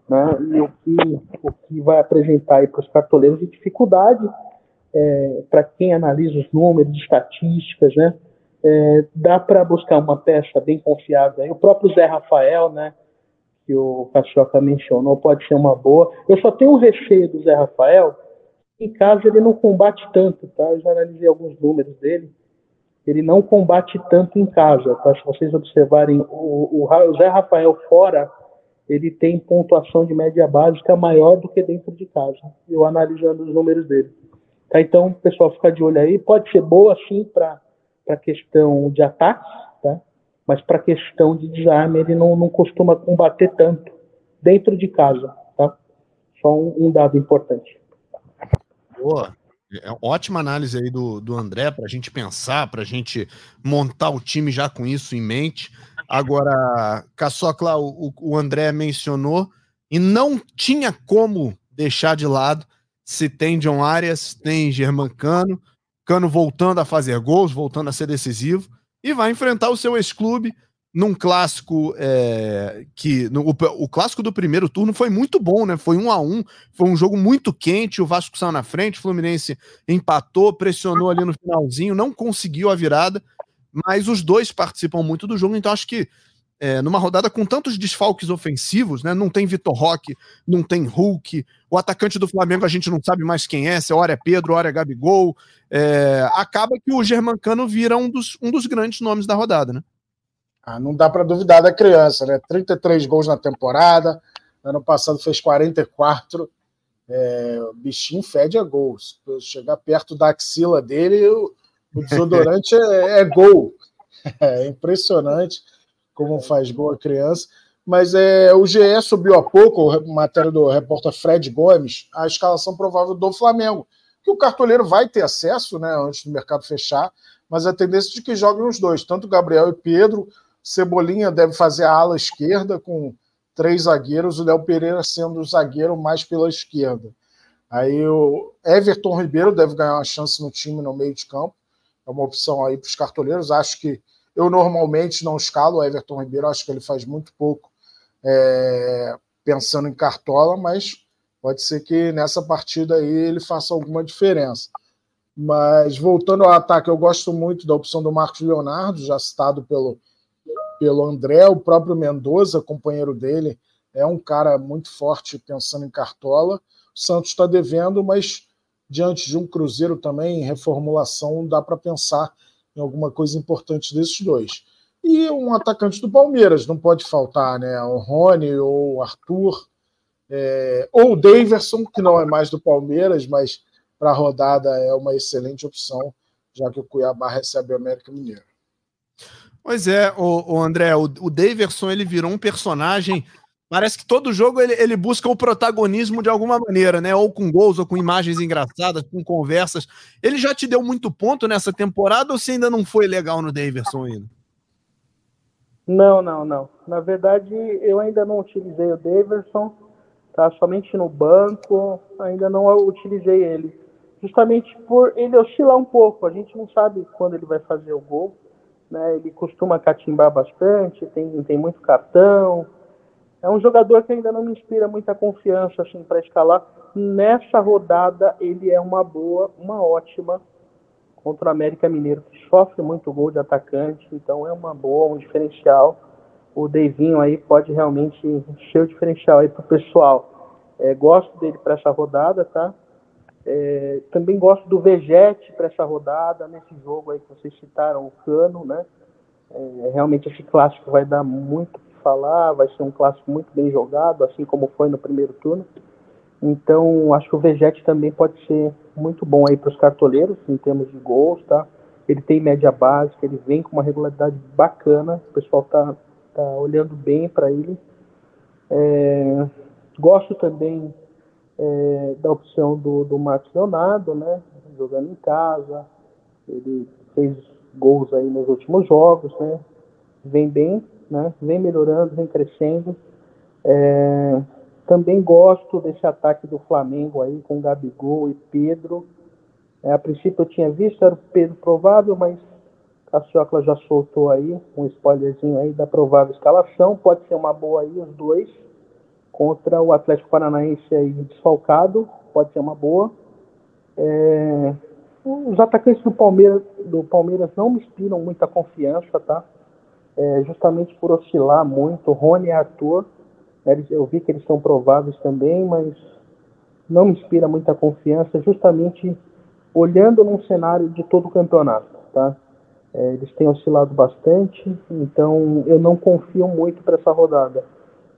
né? E o que, o que vai apresentar aí para os cartoleiros de dificuldade, é, para quem analisa os números, estatísticas, né? É, dá para buscar uma peça bem confiável. O próprio Zé Rafael, né? Que o Cachoca mencionou, pode ser uma boa. Eu só tenho um receio do Zé Rafael. Em casa ele não combate tanto, tá? Eu já analisei alguns números dele. Ele não combate tanto em casa, tá? Se vocês observarem, o, o, o Zé Rafael fora ele tem pontuação de média básica maior do que dentro de casa. Eu analisando os números dele. Tá, então, pessoal, fica de olho aí. Pode ser boa, sim, para questão de ataques, tá? mas para questão de desarme, ele não, não costuma combater tanto dentro de casa. Tá? Só um, um dado importante. Boa. É ótima análise aí do, do André para a gente pensar, para a gente montar o time já com isso em mente. Agora, Caçocla, o, o André mencionou, e não tinha como deixar de lado se tem John Arias, tem German Cano, Cano voltando a fazer gols, voltando a ser decisivo, e vai enfrentar o seu ex-clube num clássico é, que no, o, o, clássico do primeiro turno foi muito bom, né? Foi um a um, foi um jogo muito quente. O Vasco saiu na frente, o Fluminense empatou, pressionou ali no finalzinho, não conseguiu a virada mas os dois participam muito do jogo, então acho que é, numa rodada com tantos desfalques ofensivos, né? Não tem Vitor Roque, não tem Hulk, o atacante do Flamengo a gente não sabe mais quem é, se hora é Pedro, hora é Gabigol. É, acaba que o Germancano vira um dos, um dos grandes nomes da rodada, né? Ah, não dá para duvidar da criança, né? 33 gols na temporada, ano passado fez 44. É, o bichinho fede a gols. Chegar perto da axila dele, eu o desodorante é, é gol. É impressionante como faz gol a criança. Mas é, o GE subiu há pouco, matéria do repórter Fred Gomes, a escalação provável do Flamengo. Que o cartoleiro vai ter acesso né, antes do mercado fechar, mas a tendência é de que joguem os dois, tanto Gabriel e Pedro. Cebolinha deve fazer a ala esquerda com três zagueiros, o Léo Pereira sendo o zagueiro mais pela esquerda. Aí o Everton Ribeiro deve ganhar uma chance no time no meio de campo é uma opção aí para os cartoleiros. Acho que eu normalmente não escalo o Everton Ribeiro, acho que ele faz muito pouco é, pensando em cartola, mas pode ser que nessa partida aí ele faça alguma diferença. Mas voltando ao ataque, eu gosto muito da opção do Marcos Leonardo, já citado pelo, pelo André, o próprio Mendoza, companheiro dele, é um cara muito forte pensando em cartola. O Santos está devendo, mas diante de um Cruzeiro também em reformulação, dá para pensar em alguma coisa importante desses dois. E um atacante do Palmeiras, não pode faltar, né? O Rony ou o Arthur, é, ou o Daverson, que não é mais do Palmeiras, mas para a rodada é uma excelente opção, já que o Cuiabá recebe o América Mineiro. Pois é, o, o André, o, o Daverson ele virou um personagem Parece que todo jogo ele, ele busca o protagonismo de alguma maneira, né? Ou com gols, ou com imagens engraçadas, com conversas. Ele já te deu muito ponto nessa temporada ou você ainda não foi legal no Daverson ainda? Não, não, não. Na verdade, eu ainda não utilizei o Daverson, tá? Somente no banco, ainda não utilizei ele. Justamente por ele oscilar um pouco. A gente não sabe quando ele vai fazer o gol. Né? Ele costuma catimbar bastante, tem, tem muito cartão é um jogador que ainda não me inspira muita confiança assim para escalar. Nessa rodada ele é uma boa, uma ótima contra o América Mineiro, que sofre muito gol de atacante, então é uma boa, um diferencial. O Deivinho aí pode realmente ser o diferencial aí pro pessoal. É, gosto dele para essa rodada, tá? É, também gosto do Vegete para essa rodada, nesse jogo aí que vocês citaram, o Cano, né? É, realmente esse clássico vai dar muito falar, vai ser um clássico muito bem jogado, assim como foi no primeiro turno. Então, acho que o Vegete também pode ser muito bom aí para os cartoleiros, em termos de gols, tá? Ele tem média básica, ele vem com uma regularidade bacana, o pessoal tá, tá olhando bem para ele. É, gosto também é, da opção do, do Marcos Leonardo, né? Jogando em casa, ele fez gols aí nos últimos jogos, né? Vem bem né? Vem melhorando, vem crescendo. É, também gosto desse ataque do Flamengo aí com Gabigol e Pedro. É, a princípio eu tinha visto, era o Pedro provável, mas a Ciocla já soltou aí um spoilerzinho aí da provável escalação. Pode ser uma boa aí, os dois, contra o Atlético Paranaense aí desfalcado, pode ser uma boa. É, os atacantes do Palmeiras, do Palmeiras não me inspiram muita confiança, tá? É, justamente por oscilar muito. Rony e Arthur, eu vi que eles são prováveis também, mas não me inspira muita confiança, justamente olhando num cenário de todo o campeonato, tá? É, eles têm oscilado bastante, então eu não confio muito para essa rodada.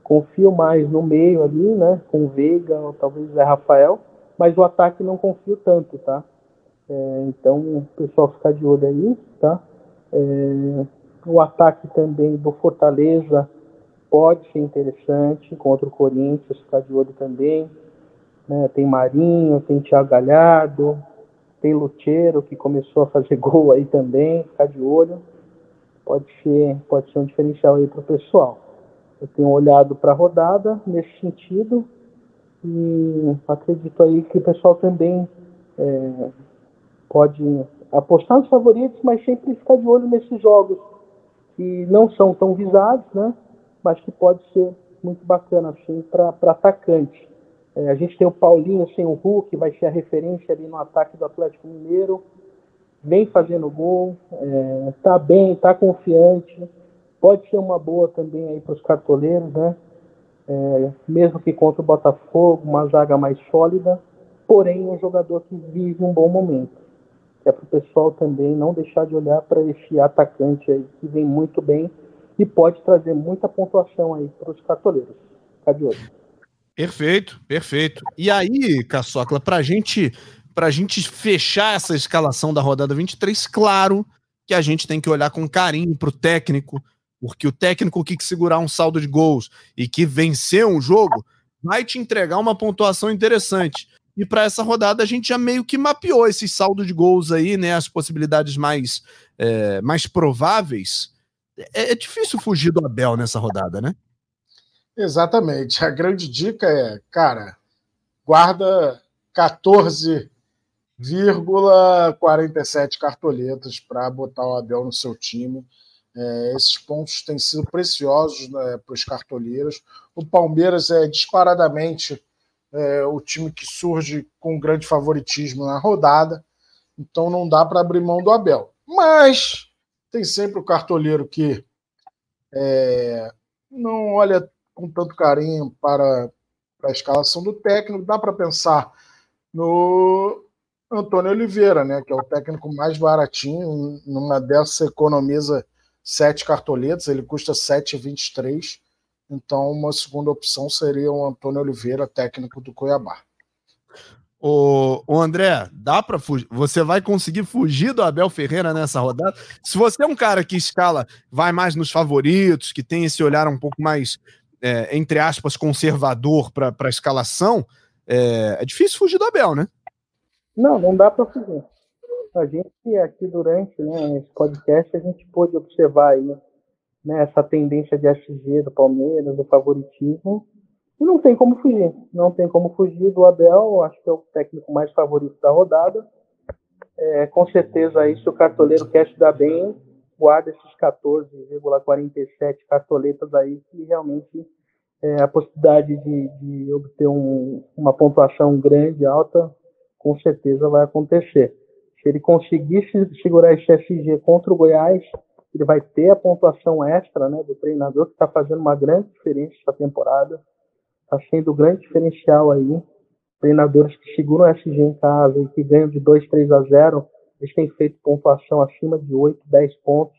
Confio mais no meio ali, né? Com Veiga, ou talvez Zé Rafael, mas o ataque não confio tanto, tá? É, então o pessoal ficar de olho aí, tá? É, o ataque também do Fortaleza pode ser interessante contra o Corinthians, ficar de olho também. Né? Tem Marinho, tem Thiago Galhardo, tem Lucheiro que começou a fazer gol aí também, ficar de olho. Pode ser, pode ser um diferencial aí para o pessoal. Eu tenho olhado para a rodada nesse sentido e acredito aí que o pessoal também é, pode apostar nos favoritos, mas sempre ficar de olho nesses jogos que não são tão visados, né? Mas que pode ser muito bacana assim para atacante. É, a gente tem o Paulinho sem o Hulk, vai ser a referência ali no ataque do Atlético Mineiro. Vem fazendo gol, é, tá bem, tá confiante. Pode ser uma boa também aí para os cartoleiros, né? É, mesmo que contra o Botafogo, uma zaga mais sólida, porém um jogador que vive um bom momento. É para o pessoal também não deixar de olhar para esse atacante aí que vem muito bem e pode trazer muita pontuação aí para os cartoleiros. Fica de olho. Perfeito, perfeito. E aí, Caçocla, para gente, a gente fechar essa escalação da rodada 23, claro que a gente tem que olhar com carinho para o técnico, porque o técnico que segurar um saldo de gols e que vencer um jogo vai te entregar uma pontuação interessante. E para essa rodada a gente já meio que mapeou esse saldo de gols aí, né? As possibilidades mais, é, mais prováveis. É, é difícil fugir do Abel nessa rodada, né? Exatamente. A grande dica é, cara, guarda 14,47 cartoletas para botar o Abel no seu time. É, esses pontos têm sido preciosos né, para os cartoleiros. O Palmeiras é disparadamente é, o time que surge com grande favoritismo na rodada, então não dá para abrir mão do Abel. Mas tem sempre o cartoleiro que é, não olha com tanto carinho para, para a escalação do técnico. Dá para pensar no Antônio Oliveira, né, que é o técnico mais baratinho. Numa dessas, economiza sete cartoletas, ele custa 7,23. Então, uma segunda opção seria o Antônio Oliveira, técnico do Cuiabá. O, o André, dá para fugir? Você vai conseguir fugir do Abel Ferreira nessa rodada? Se você é um cara que escala, vai mais nos favoritos, que tem esse olhar um pouco mais é, entre aspas, conservador para a escalação, é, é, difícil fugir do Abel, né? Não, não dá para fugir. A gente aqui durante né, esse podcast, a gente pôde observar aí né, essa tendência de SG do Palmeiras, do favoritismo, e não tem como fugir. Não tem como fugir do Abel, acho que é o técnico mais favorito da rodada. É, com certeza aí, se o cartoleiro quer se dar bem, guarda esses 14,47 cartoletas aí que realmente é, a possibilidade de, de obter um, uma pontuação grande, alta, com certeza vai acontecer. Se ele conseguir segurar esse SG contra o Goiás, ele vai ter a pontuação extra né, do treinador, que está fazendo uma grande diferença essa temporada. Está sendo um grande diferencial aí. Treinadores que seguram o SG em casa e que ganham de 2, 3 a 0 eles têm feito pontuação acima de 8, 10 pontos.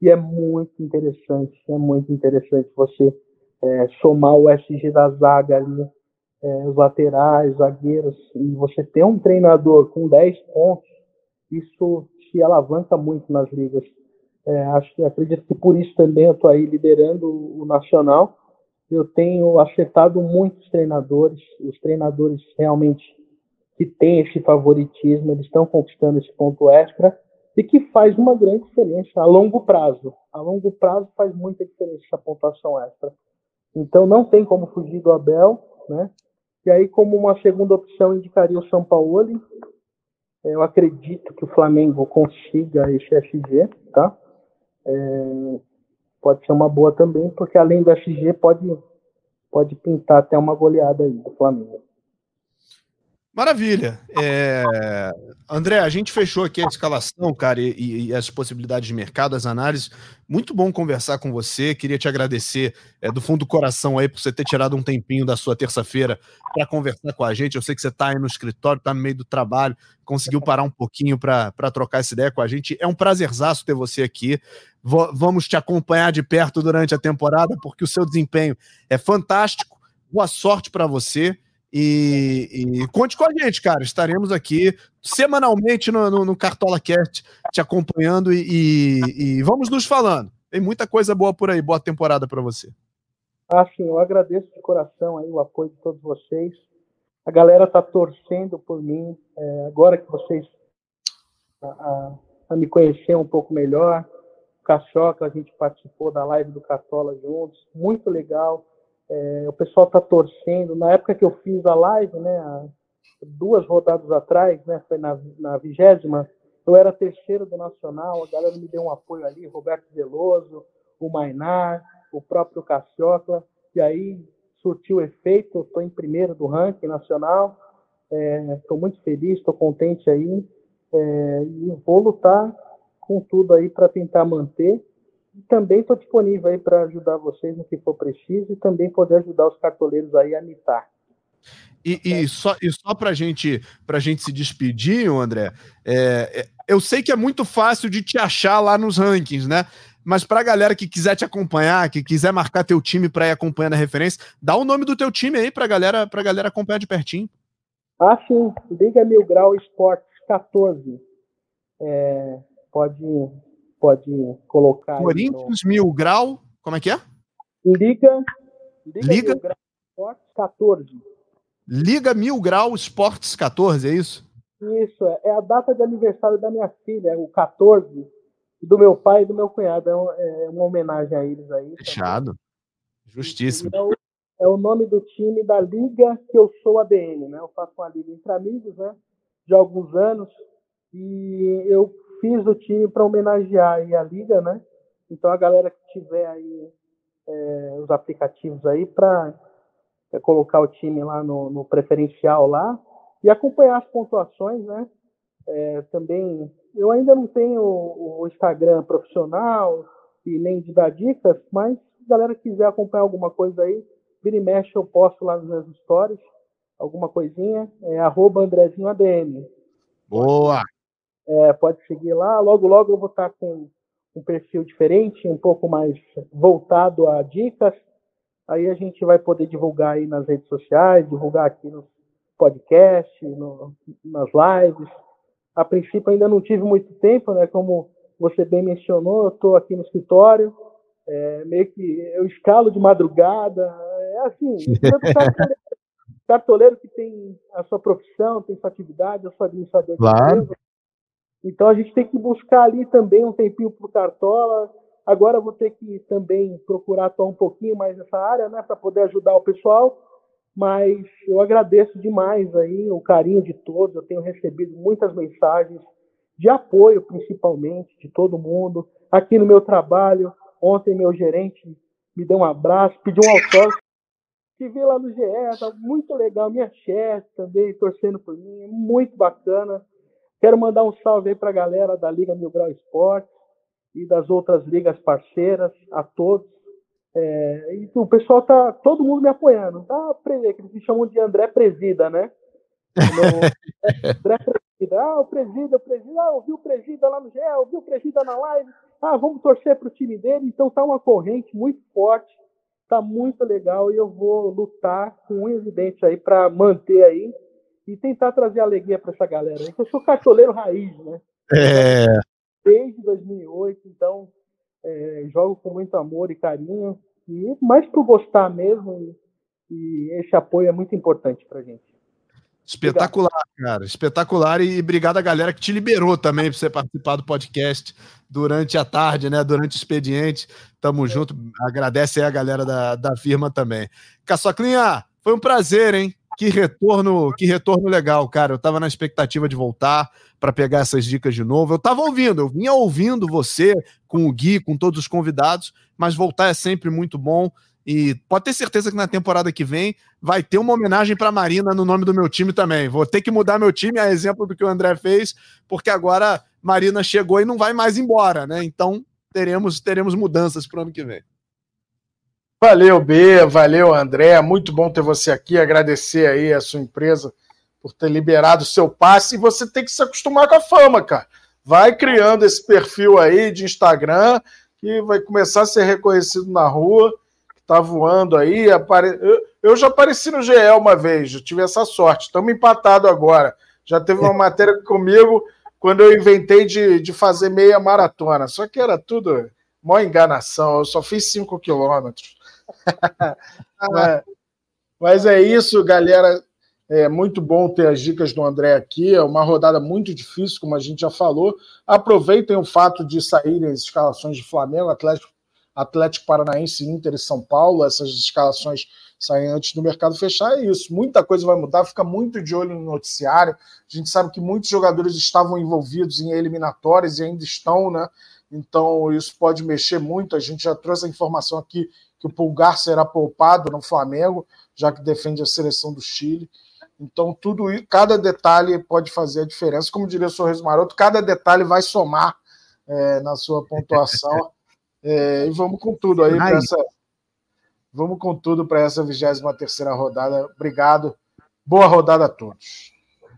E é muito interessante, é muito interessante você é, somar o SG da zaga ali, é, os laterais, zagueiros, e você ter um treinador com 10 pontos, isso te alavanca muito nas ligas. É, acho que acredito que por isso também eu estou aí liderando o Nacional. Eu tenho acertado muitos treinadores, os treinadores realmente que têm esse favoritismo, eles estão conquistando esse ponto extra e que faz uma grande diferença a longo prazo. A longo prazo faz muita diferença essa pontuação extra. Então não tem como fugir do Abel, né? E aí como uma segunda opção indicaria o São Paulo. Eu acredito que o Flamengo consiga esse SG, tá? É, pode ser uma boa também, porque além do SG pode pode pintar até uma goleada aí do Flamengo. Maravilha. É... André, a gente fechou aqui a escalação, cara, e, e, as possibilidades de mercado, as análises. Muito bom conversar com você. Queria te agradecer é, do fundo do coração aí por você ter tirado um tempinho da sua terça-feira para conversar com a gente. Eu sei que você está aí no escritório, está no meio do trabalho, conseguiu parar um pouquinho para trocar essa ideia com a gente. É um prazerzaço ter você aqui. V vamos te acompanhar de perto durante a temporada, porque o seu desempenho é fantástico. Boa sorte para você. E, e, conte com a gente, cara. Estaremos aqui semanalmente no, no, no Cartola Cast te acompanhando e, e, e, vamos nos falando. Tem muita coisa boa por aí. Boa temporada para você. Ah, sim, eu agradeço de coração aí o apoio de todos vocês. A galera tá torcendo por mim. É, agora que vocês a, a, a, me conhecer um pouco melhor, o Cachoca, a gente participou da live do Cartola juntos. Muito legal é, o pessoal está torcendo. Na época que eu fiz a live, né, duas rodadas atrás, né, foi na vigésima, eu era terceiro do Nacional, a galera me deu um apoio ali, Roberto Veloso, o Mainar, o próprio Cassiocla, e aí surtiu efeito, estou em primeiro do ranking nacional, estou é, muito feliz, estou contente aí, é, e vou lutar com tudo aí para tentar manter também estou disponível aí para ajudar vocês no que for preciso e também poder ajudar os cartoleiros aí a mitar. E, e, só, e só para gente, a gente se despedir, André, é, é, eu sei que é muito fácil de te achar lá nos rankings, né? Mas para a galera que quiser te acompanhar, que quiser marcar teu time para ir acompanhando a referência, dá o nome do teu time aí para galera, a galera acompanhar de pertinho. Ah, sim. Liga Mil Grau Esportes 14. É, pode pode colocar. Corinthians, no... Mil Grau, como é que é? Liga, Liga, Liga... Mil Grau Esportes 14. Liga Mil Grau Esportes 14, é isso? Isso, é, é a data de aniversário da minha filha, é o 14, do meu pai e do meu cunhado. É, um, é uma homenagem a eles aí. Fechado. Justíssimo. É o, é o, nome do time da liga que eu sou ADN, né? Eu faço uma liga entre amigos, né? De alguns anos. E eu fiz o time para homenagear a liga, né? Então a galera que tiver aí é, os aplicativos aí para é, colocar o time lá no, no, preferencial lá e acompanhar as pontuações, né? É, também eu ainda não tenho o, o, Instagram profissional e nem de dar dicas, mas se a galera quiser acompanhar alguma coisa aí, vira e mexe eu posto lá nas minhas stories, alguma coisinha, é arroba Andrezinho. Boa! É, pode seguir lá. Logo, logo eu vou estar com um perfil diferente, um pouco mais voltado a dicas. Aí a gente vai poder divulgar aí nas redes sociais, divulgar aqui no podcast, no, nas lives. A princípio ainda não tive muito tempo, né? Como você bem mencionou, eu estou aqui no escritório, é, meio que eu escalo de madrugada. É assim, cartoleiro, cartoleiro que tem a sua profissão, tem sua atividade, eu sou administrador claro. de empresa, então a gente tem que buscar ali também um tempinho para o Cartola. Agora vou ter que também procurar atuar um pouquinho mais nessa área, né, para poder ajudar o pessoal. Mas eu agradeço demais aí o carinho de todos. Eu tenho recebido muitas mensagens de apoio, principalmente, de todo mundo. Aqui no meu trabalho, ontem meu gerente me deu um abraço, pediu um autógrafo. Que vi lá no GE, tá muito legal. Minha chefe também torcendo por mim, muito bacana. Quero mandar um salve aí para a galera da Liga Mil Grau Esporte e das outras ligas parceiras, a todos. É, e o pessoal tá, todo mundo me apoiando. Tá, que eles me chamam de André Presida, né? André Presida, ah, o Presida, o Presida, ah, ouvi o Presida lá no GE, ouvi o Presida na live, ah, vamos torcer para o time dele. Então tá uma corrente muito forte, tá muito legal e eu vou lutar com unhas e dentes aí para manter aí e tentar trazer alegria para essa galera. Eu sou cartoleiro raiz, né? É. Desde 2008, então é, jogo com muito amor e carinho, e mais por gostar mesmo, e, e esse apoio é muito importante para gente. Espetacular, obrigado. cara. Espetacular. E obrigado a galera que te liberou também para você participar do podcast durante a tarde, né? Durante o expediente. Tamo é. junto. Agradece aí a galera da, da firma também. Caçoclinha, foi um prazer, hein? Que retorno, que retorno legal, cara. Eu tava na expectativa de voltar para pegar essas dicas de novo. Eu tava ouvindo, eu vinha ouvindo você com o Gui, com todos os convidados, mas voltar é sempre muito bom. E pode ter certeza que na temporada que vem vai ter uma homenagem para Marina no nome do meu time também. Vou ter que mudar meu time, a exemplo do que o André fez, porque agora Marina chegou e não vai mais embora, né? Então teremos, teremos mudanças para o ano que vem. Valeu, B, valeu, André. Muito bom ter você aqui. Agradecer aí a sua empresa por ter liberado o seu passe. E você tem que se acostumar com a fama, cara. Vai criando esse perfil aí de Instagram que vai começar a ser reconhecido na rua, tá voando aí. Apare... Eu, já apareci no GE uma vez, eu tive essa sorte. Estamos empatados agora. Já teve uma matéria comigo quando eu inventei de, de fazer meia maratona. Só que era tudo mó enganação. Eu só fiz 5 quilômetros. é, mas é isso, galera. É muito bom ter as dicas do André aqui. É uma rodada muito difícil, como a gente já falou. Aproveitem o fato de saírem as escalações de Flamengo, Atlético, Atlético Paranaense, Inter e São Paulo. Essas escalações saem antes do mercado fechar. É isso. Muita coisa vai mudar. Fica muito de olho no noticiário. A gente sabe que muitos jogadores estavam envolvidos em eliminatórias e ainda estão, né? Então, isso pode mexer muito. A gente já trouxe a informação aqui que o Pulgar será poupado no Flamengo, já que defende a seleção do Chile. Então, tudo cada detalhe pode fazer a diferença. Como diria o Sorriso Maroto, cada detalhe vai somar é, na sua pontuação. É, e vamos com tudo aí para essa. Vamos com tudo para essa 23 terceira rodada. Obrigado. Boa rodada a todos.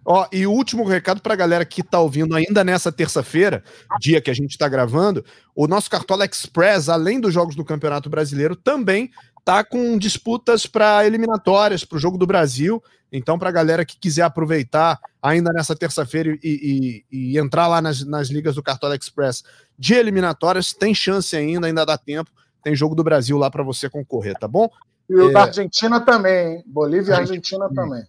Ó, e o último recado para a galera que está ouvindo ainda nessa terça-feira, dia que a gente está gravando, o nosso Cartola Express, além dos jogos do Campeonato Brasileiro, também tá com disputas para eliminatórias para o jogo do Brasil. Então, para a galera que quiser aproveitar ainda nessa terça-feira e, e, e, entrar lá nas, nas ligas do Cartola Express de eliminatórias, tem chance ainda, ainda dá tempo. Tem jogo do Brasil lá para você concorrer, tá bom? E o é... da Argentina também, hein? Bolívia e Argentina também.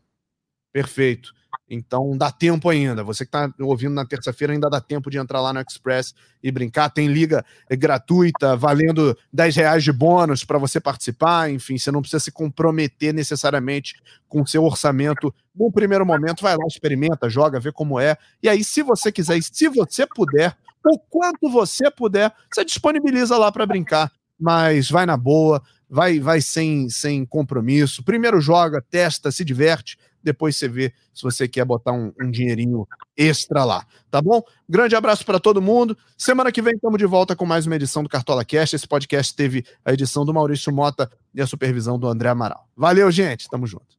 Perfeito. Então dá tempo ainda. Você que está ouvindo na terça-feira ainda dá tempo de entrar lá no Express e brincar. Tem liga gratuita, valendo 10 reais de bônus para você participar. Enfim, você não precisa se comprometer necessariamente com o seu orçamento. No primeiro momento, vai lá, experimenta, joga, vê como é. E aí, se você quiser se você puder, o quanto você puder, você disponibiliza lá para brincar. Mas vai na boa, vai vai sem, sem compromisso. Primeiro joga, testa, se diverte depois você vê se você quer botar um, um dinheirinho extra lá, tá bom? Grande abraço para todo mundo. Semana que vem estamos de volta com mais uma edição do Cartola Cast. Esse podcast teve a edição do Maurício Mota e a supervisão do André Amaral. Valeu, gente. Tamo junto.